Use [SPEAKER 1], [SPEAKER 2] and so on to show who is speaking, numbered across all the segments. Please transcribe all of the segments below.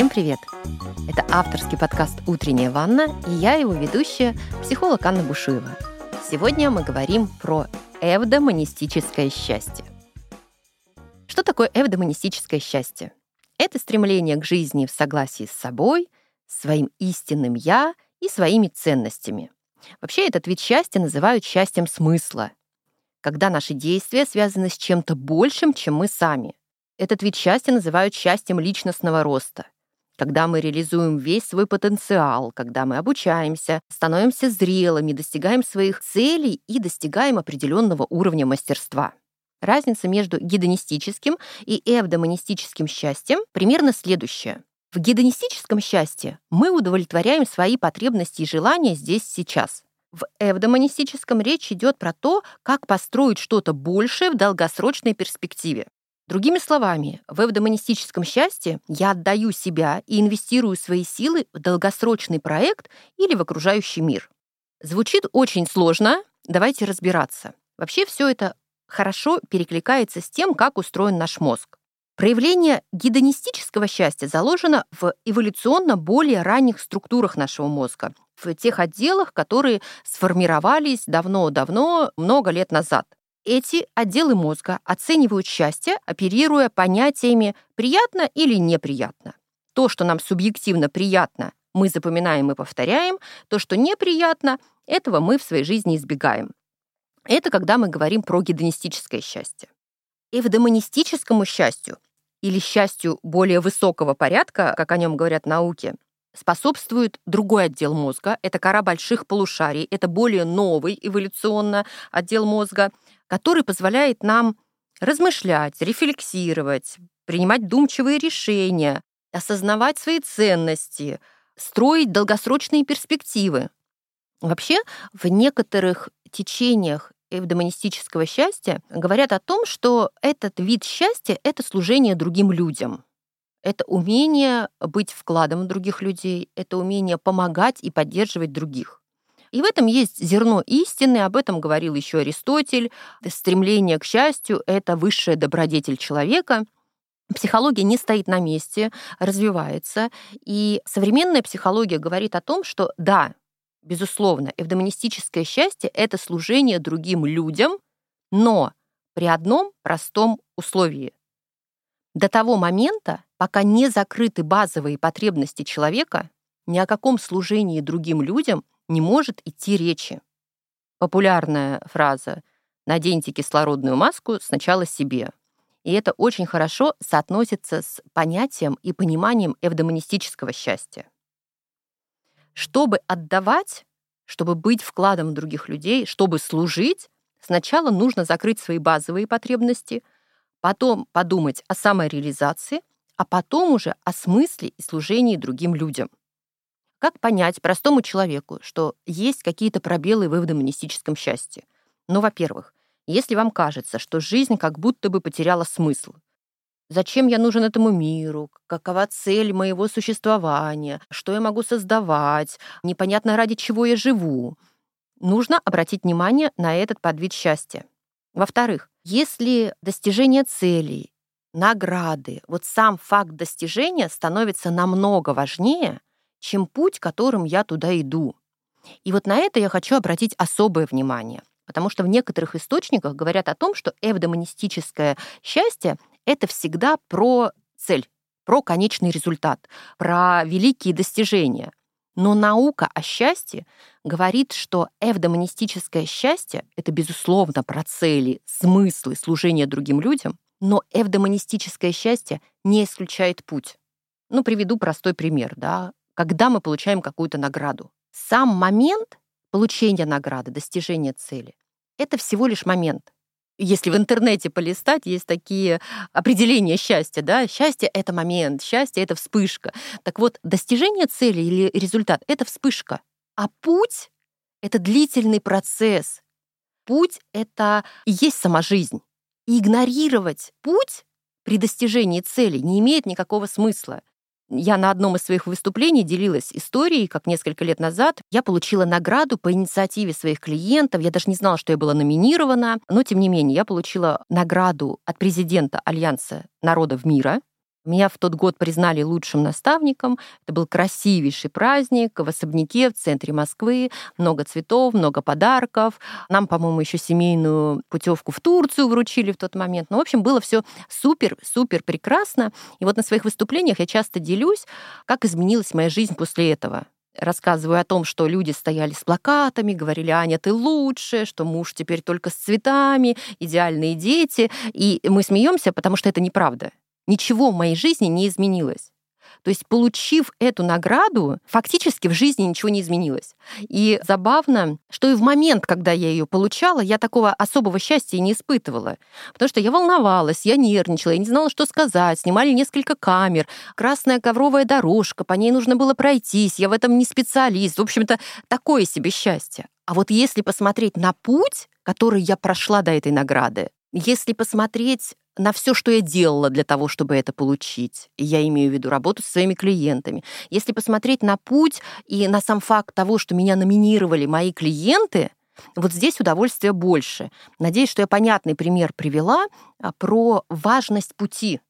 [SPEAKER 1] Всем привет! Это авторский подкаст «Утренняя ванна» и я его ведущая, психолог Анна Бушуева. Сегодня мы говорим про эвдомонистическое счастье. Что такое эвдомонистическое счастье? Это стремление к жизни в согласии с собой, своим истинным «я» и своими ценностями. Вообще этот вид счастья называют счастьем смысла, когда наши действия связаны с чем-то большим, чем мы сами. Этот вид счастья называют счастьем личностного роста – когда мы реализуем весь свой потенциал, когда мы обучаемся, становимся зрелыми, достигаем своих целей и достигаем определенного уровня мастерства. Разница между гедонистическим и эвдомонистическим счастьем примерно следующая. В гедонистическом счастье мы удовлетворяем свои потребности и желания здесь сейчас. В эвдомонистическом речь идет про то, как построить что-то большее в долгосрочной перспективе. Другими словами, в эвдомонистическом счастье я отдаю себя и инвестирую свои силы в долгосрочный проект или в окружающий мир. Звучит очень сложно, давайте разбираться. Вообще все это хорошо перекликается с тем, как устроен наш мозг. Проявление гедонистического счастья заложено в эволюционно более ранних структурах нашего мозга, в тех отделах, которые сформировались давно-давно, много лет назад. Эти отделы мозга оценивают счастье, оперируя понятиями «приятно» или «неприятно». То, что нам субъективно приятно, мы запоминаем и повторяем. То, что неприятно, этого мы в своей жизни избегаем. Это когда мы говорим про гедонистическое счастье. И в демонистическому счастью или счастью более высокого порядка, как о нем говорят науки, способствует другой отдел мозга. Это кора больших полушарий. Это более новый эволюционно отдел мозга – который позволяет нам размышлять, рефлексировать, принимать думчивые решения, осознавать свои ценности, строить долгосрочные перспективы. Вообще, в некоторых течениях эвдомонистического счастья говорят о том, что этот вид счастья — это служение другим людям. Это умение быть вкладом в других людей, это умение помогать и поддерживать других. И в этом есть зерно истины, об этом говорил еще Аристотель. Стремление к счастью — это высшая добродетель человека. Психология не стоит на месте, развивается. И современная психология говорит о том, что да, безусловно, эвдомонистическое счастье — это служение другим людям, но при одном простом условии. До того момента, пока не закрыты базовые потребности человека, ни о каком служении другим людям не может идти речи. Популярная фраза «наденьте кислородную маску сначала себе». И это очень хорошо соотносится с понятием и пониманием эвдомонистического счастья. Чтобы отдавать, чтобы быть вкладом других людей, чтобы служить, сначала нужно закрыть свои базовые потребности, потом подумать о самореализации, а потом уже о смысле и служении другим людям. Как понять простому человеку, что есть какие-то пробелы в эвдомонистическом счастье? Ну, во-первых, если вам кажется, что жизнь как будто бы потеряла смысл, Зачем я нужен этому миру? Какова цель моего существования? Что я могу создавать? Непонятно, ради чего я живу. Нужно обратить внимание на этот подвид счастья. Во-вторых, если достижение целей, награды, вот сам факт достижения становится намного важнее, чем путь, которым я туда иду. И вот на это я хочу обратить особое внимание, потому что в некоторых источниках говорят о том, что эвдомонистическое счастье — это всегда про цель, про конечный результат, про великие достижения. Но наука о счастье говорит, что эвдомонистическое счастье — это, безусловно, про цели, смыслы служения другим людям, но эвдомонистическое счастье не исключает путь. Ну, приведу простой пример. Да? Когда мы получаем какую-то награду. Сам момент получения награды, достижения цели — это всего лишь момент. Если в интернете полистать, есть такие определения счастья, да, счастье — это момент, счастье — это вспышка. Так вот, достижение цели или результат — это вспышка, а путь — это длительный процесс. Путь — это и есть сама жизнь. И игнорировать путь при достижении цели не имеет никакого смысла. Я на одном из своих выступлений делилась историей, как несколько лет назад я получила награду по инициативе своих клиентов. Я даже не знала, что я была номинирована, но тем не менее я получила награду от президента Альянса народов мира. Меня в тот год признали лучшим наставником. Это был красивейший праздник в особняке в центре Москвы. Много цветов, много подарков. Нам, по-моему, еще семейную путевку в Турцию вручили в тот момент. Ну, в общем, было все супер, супер прекрасно. И вот на своих выступлениях я часто делюсь, как изменилась моя жизнь после этого рассказываю о том, что люди стояли с плакатами, говорили, Аня, ты лучше, что муж теперь только с цветами, идеальные дети. И мы смеемся, потому что это неправда ничего в моей жизни не изменилось. То есть, получив эту награду, фактически в жизни ничего не изменилось. И забавно, что и в момент, когда я ее получала, я такого особого счастья не испытывала. Потому что я волновалась, я нервничала, я не знала, что сказать. Снимали несколько камер, красная ковровая дорожка, по ней нужно было пройтись, я в этом не специалист. В общем-то, такое себе счастье. А вот если посмотреть на путь, который я прошла до этой награды, если посмотреть на все, что я делала для того, чтобы это получить. Я имею в виду работу со своими клиентами. Если посмотреть на путь и на сам факт того, что меня номинировали мои клиенты, вот здесь удовольствия больше. Надеюсь, что я понятный пример привела а, про важность пути.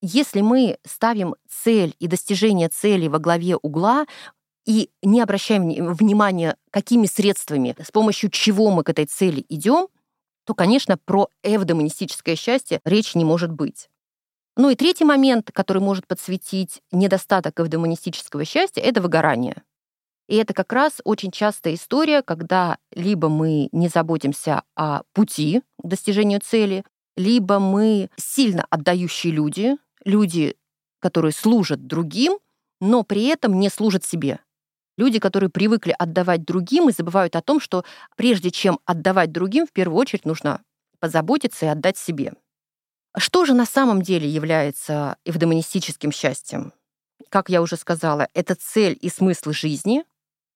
[SPEAKER 1] Если мы ставим цель и достижение цели во главе угла, и не обращаем внимания, какими средствами, с помощью чего мы к этой цели идем, то, конечно, про эвдомонистическое счастье речи не может быть. Ну и третий момент, который может подсветить недостаток эвдомонистического счастья, это выгорание. И это как раз очень частая история, когда либо мы не заботимся о пути к достижению цели, либо мы сильно отдающие люди, люди, которые служат другим, но при этом не служат себе. Люди, которые привыкли отдавать другим и забывают о том, что прежде чем отдавать другим, в первую очередь нужно позаботиться и отдать себе. Что же на самом деле является эвдемонистическим счастьем? Как я уже сказала, это цель и смысл жизни.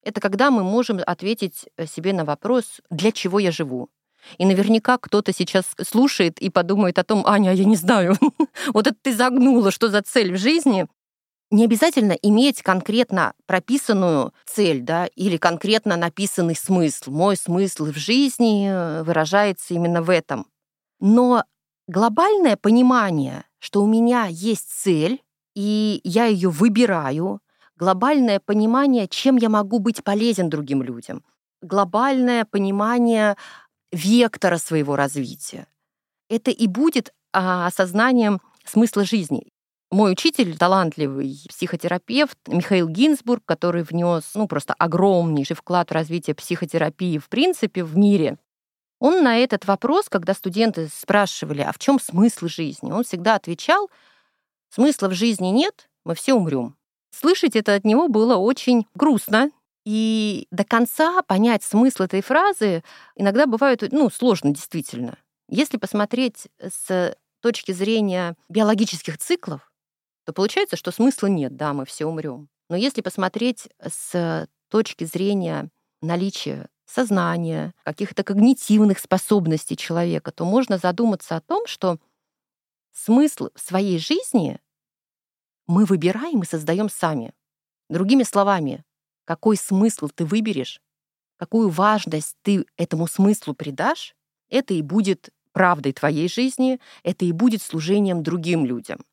[SPEAKER 1] Это когда мы можем ответить себе на вопрос, для чего я живу. И наверняка кто-то сейчас слушает и подумает о том, Аня, я не знаю, вот это ты загнула, что за цель в жизни не обязательно иметь конкретно прописанную цель, да, или конкретно написанный смысл. Мой смысл в жизни э, выражается именно в этом. Но глобальное понимание, что у меня есть цель, и я ее выбираю, глобальное понимание, чем я могу быть полезен другим людям, глобальное понимание вектора своего развития. Это и будет а, осознанием смысла жизни. Мой учитель, талантливый психотерапевт Михаил Гинзбург, который внес ну, просто огромнейший вклад в развитие психотерапии в принципе в мире, он на этот вопрос, когда студенты спрашивали, а в чем смысл жизни, он всегда отвечал, смысла в жизни нет, мы все умрем. Слышать это от него было очень грустно, и до конца понять смысл этой фразы иногда бывает ну, сложно действительно. Если посмотреть с точки зрения биологических циклов, то получается, что смысла нет, да, мы все умрем. Но если посмотреть с точки зрения наличия сознания, каких-то когнитивных способностей человека, то можно задуматься о том, что смысл своей жизни мы выбираем и создаем сами. Другими словами, какой смысл ты выберешь, какую важность ты этому смыслу придашь, это и будет правдой твоей жизни, это и будет служением другим людям.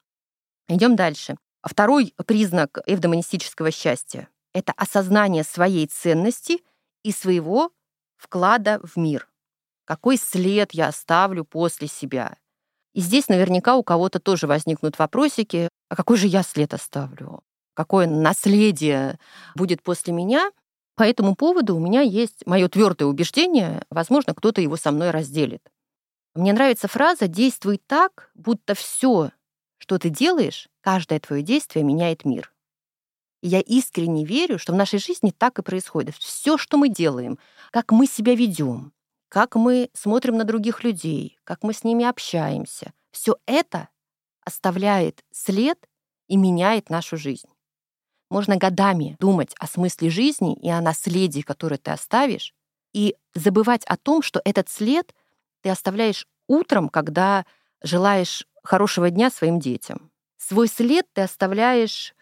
[SPEAKER 1] Идем дальше. Второй признак эвдомонистического счастья — это осознание своей ценности и своего вклада в мир. Какой след я оставлю после себя? И здесь наверняка у кого-то тоже возникнут вопросики, а какой же я след оставлю? Какое наследие будет после меня? По этому поводу у меня есть мое твердое убеждение, возможно, кто-то его со мной разделит. Мне нравится фраза «действуй так, будто все, что ты делаешь, каждое твое действие меняет мир. И я искренне верю, что в нашей жизни так и происходит. Все, что мы делаем, как мы себя ведем, как мы смотрим на других людей, как мы с ними общаемся, все это оставляет след и меняет нашу жизнь. Можно годами думать о смысле жизни и о наследии, которое ты оставишь, и забывать о том, что этот след ты оставляешь утром, когда желаешь хорошего дня своим детям. Свой след ты оставляешь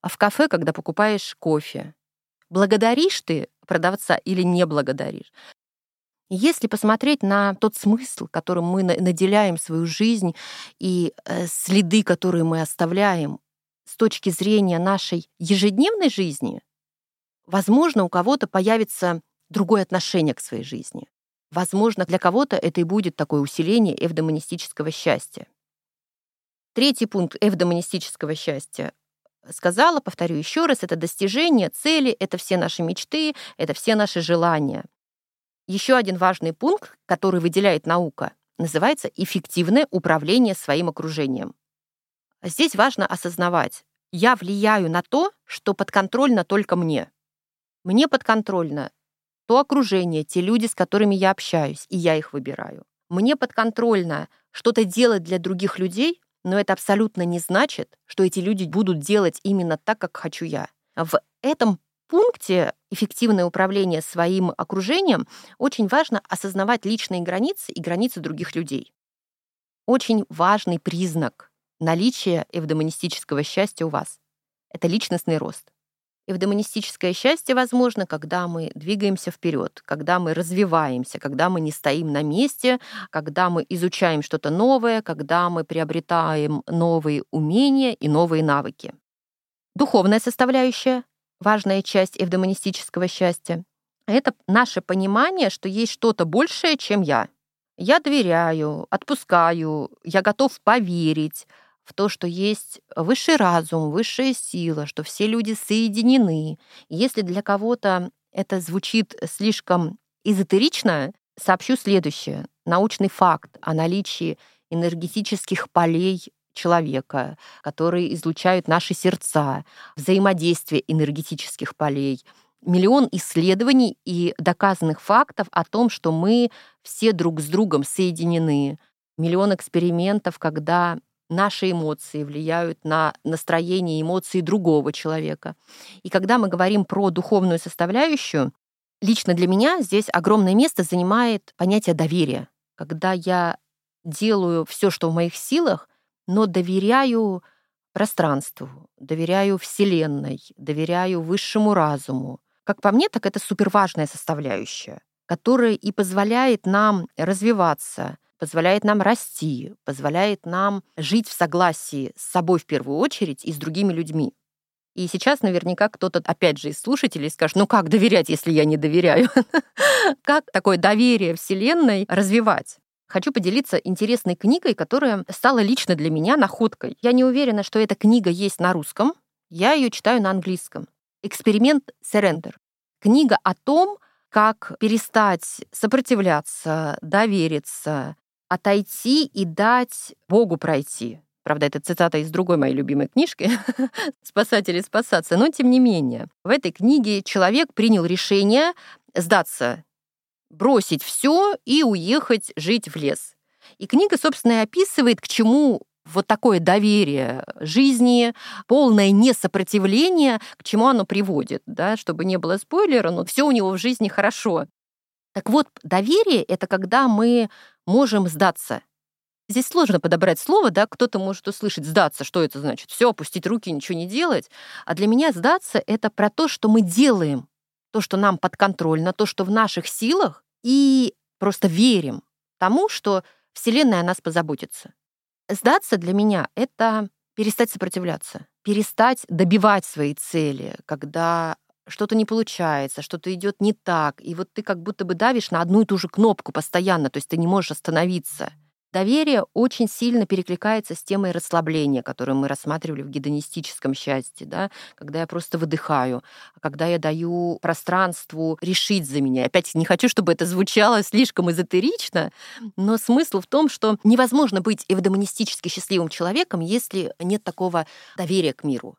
[SPEAKER 1] а, в кафе, когда покупаешь кофе. Благодаришь ты продавца или не благодаришь? Если посмотреть на тот смысл, которым мы наделяем свою жизнь, и э, следы, которые мы оставляем с точки зрения нашей ежедневной жизни, возможно, у кого-то появится другое отношение к своей жизни. Возможно, для кого-то это и будет такое усиление эвдомонистического счастья. Третий пункт эвдомонистического счастья сказала, повторю еще раз, это достижение цели, это все наши мечты, это все наши желания. Еще один важный пункт, который выделяет наука, называется эффективное управление своим окружением. Здесь важно осознавать, я влияю на то, что подконтрольно только мне. Мне подконтрольно то окружение, те люди, с которыми я общаюсь, и я их выбираю. Мне подконтрольно что-то делать для других людей, но это абсолютно не значит, что эти люди будут делать именно так, как хочу я. В этом пункте эффективное управление своим окружением очень важно осознавать личные границы и границы других людей. Очень важный признак наличия эвдомонистического счастья у вас — это личностный рост. Эвдомонистическое счастье возможно, когда мы двигаемся вперед, когда мы развиваемся, когда мы не стоим на месте, когда мы изучаем что-то новое, когда мы приобретаем новые умения и новые навыки. Духовная составляющая важная часть эвдомонистического счастья. Это наше понимание, что есть что-то большее, чем я. Я доверяю, отпускаю, я готов поверить в то, что есть высший разум, высшая сила, что все люди соединены. Если для кого-то это звучит слишком эзотерично, сообщу следующее. Научный факт о наличии энергетических полей человека, которые излучают наши сердца, взаимодействие энергетических полей, миллион исследований и доказанных фактов о том, что мы все друг с другом соединены, миллион экспериментов, когда наши эмоции влияют на настроение и эмоции другого человека. И когда мы говорим про духовную составляющую, лично для меня здесь огромное место занимает понятие доверия. Когда я делаю все, что в моих силах, но доверяю пространству, доверяю Вселенной, доверяю высшему разуму. Как по мне, так это суперважная составляющая, которая и позволяет нам развиваться, позволяет нам расти, позволяет нам жить в согласии с собой в первую очередь и с другими людьми. И сейчас наверняка кто-то, опять же, из слушателей скажет, ну как доверять, если я не доверяю? Как такое доверие Вселенной развивать? Хочу поделиться интересной книгой, которая стала лично для меня находкой. Я не уверена, что эта книга есть на русском. Я ее читаю на английском. «Эксперимент Surrender». Книга о том, как перестать сопротивляться, довериться, отойти и дать Богу пройти. Правда, это цитата из другой моей любимой книжки «Спасатели спасаться». Но тем не менее, в этой книге человек принял решение сдаться бросить все и уехать жить в лес. И книга, собственно, и описывает, к чему вот такое доверие жизни, полное несопротивление, к чему оно приводит, да, чтобы не было спойлера, но все у него в жизни хорошо. Так вот, доверие — это когда мы можем сдаться. Здесь сложно подобрать слово, да, кто-то может услышать «сдаться», что это значит? Все, опустить руки, ничего не делать. А для меня сдаться — это про то, что мы делаем, то, что нам подконтрольно, то, что в наших силах, и просто верим тому, что Вселенная о нас позаботится. Сдаться для меня — это перестать сопротивляться, перестать добивать свои цели, когда что-то не получается, что-то идет не так, и вот ты как будто бы давишь на одну и ту же кнопку постоянно, то есть ты не можешь остановиться. Доверие очень сильно перекликается с темой расслабления, которую мы рассматривали в гедонистическом счастье, да, когда я просто выдыхаю, когда я даю пространству решить за меня. Опять не хочу, чтобы это звучало слишком эзотерично, но смысл в том, что невозможно быть эвдомонистически счастливым человеком, если нет такого доверия к миру.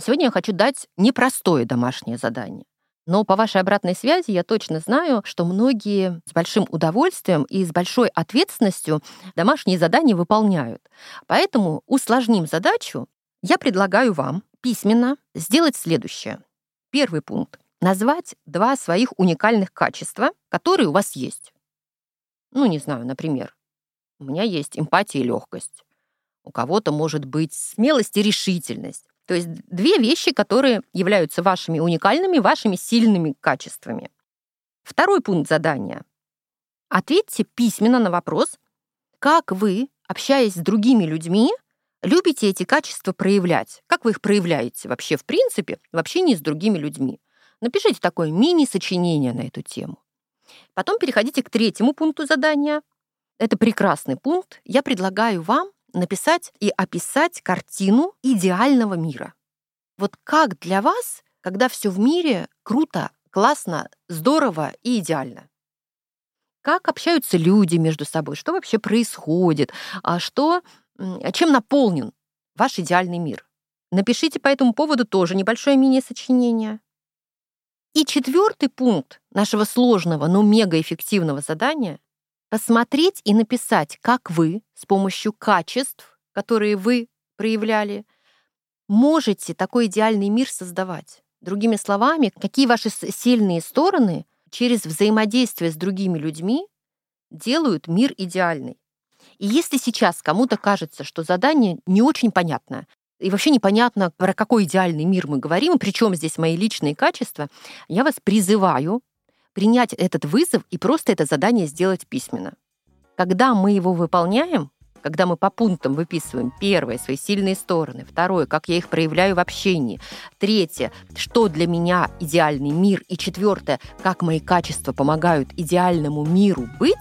[SPEAKER 1] Сегодня я хочу дать непростое домашнее задание. Но по вашей обратной связи я точно знаю, что многие с большим удовольствием и с большой ответственностью домашние задания выполняют. Поэтому усложним задачу. Я предлагаю вам письменно сделать следующее. Первый пункт. Назвать два своих уникальных качества, которые у вас есть. Ну, не знаю, например, у меня есть эмпатия и легкость. У кого-то может быть смелость и решительность. То есть две вещи, которые являются вашими уникальными, вашими сильными качествами. Второй пункт задания. Ответьте письменно на вопрос, как вы, общаясь с другими людьми, любите эти качества проявлять. Как вы их проявляете вообще в принципе в общении с другими людьми? Напишите такое мини-сочинение на эту тему. Потом переходите к третьему пункту задания. Это прекрасный пункт. Я предлагаю вам написать и описать картину идеального мира. Вот как для вас, когда все в мире круто, классно, здорово и идеально? Как общаются люди между собой? Что вообще происходит? А что, чем наполнен ваш идеальный мир? Напишите по этому поводу тоже небольшое мини-сочинение. И четвертый пункт нашего сложного, но мегаэффективного задания — посмотреть и написать, как вы с помощью качеств, которые вы проявляли, можете такой идеальный мир создавать. Другими словами, какие ваши сильные стороны через взаимодействие с другими людьми делают мир идеальный. И если сейчас кому-то кажется, что задание не очень понятное, и вообще непонятно, про какой идеальный мир мы говорим, причем здесь мои личные качества, я вас призываю принять этот вызов и просто это задание сделать письменно. Когда мы его выполняем, когда мы по пунктам выписываем первое, свои сильные стороны, второе, как я их проявляю в общении, третье, что для меня идеальный мир, и четвертое, как мои качества помогают идеальному миру быть,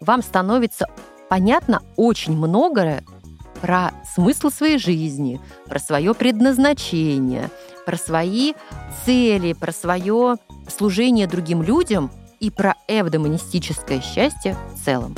[SPEAKER 1] вам становится понятно очень многое про смысл своей жизни, про свое предназначение, про свои цели, про свое служение другим людям и про эвдомонистическое счастье в целом.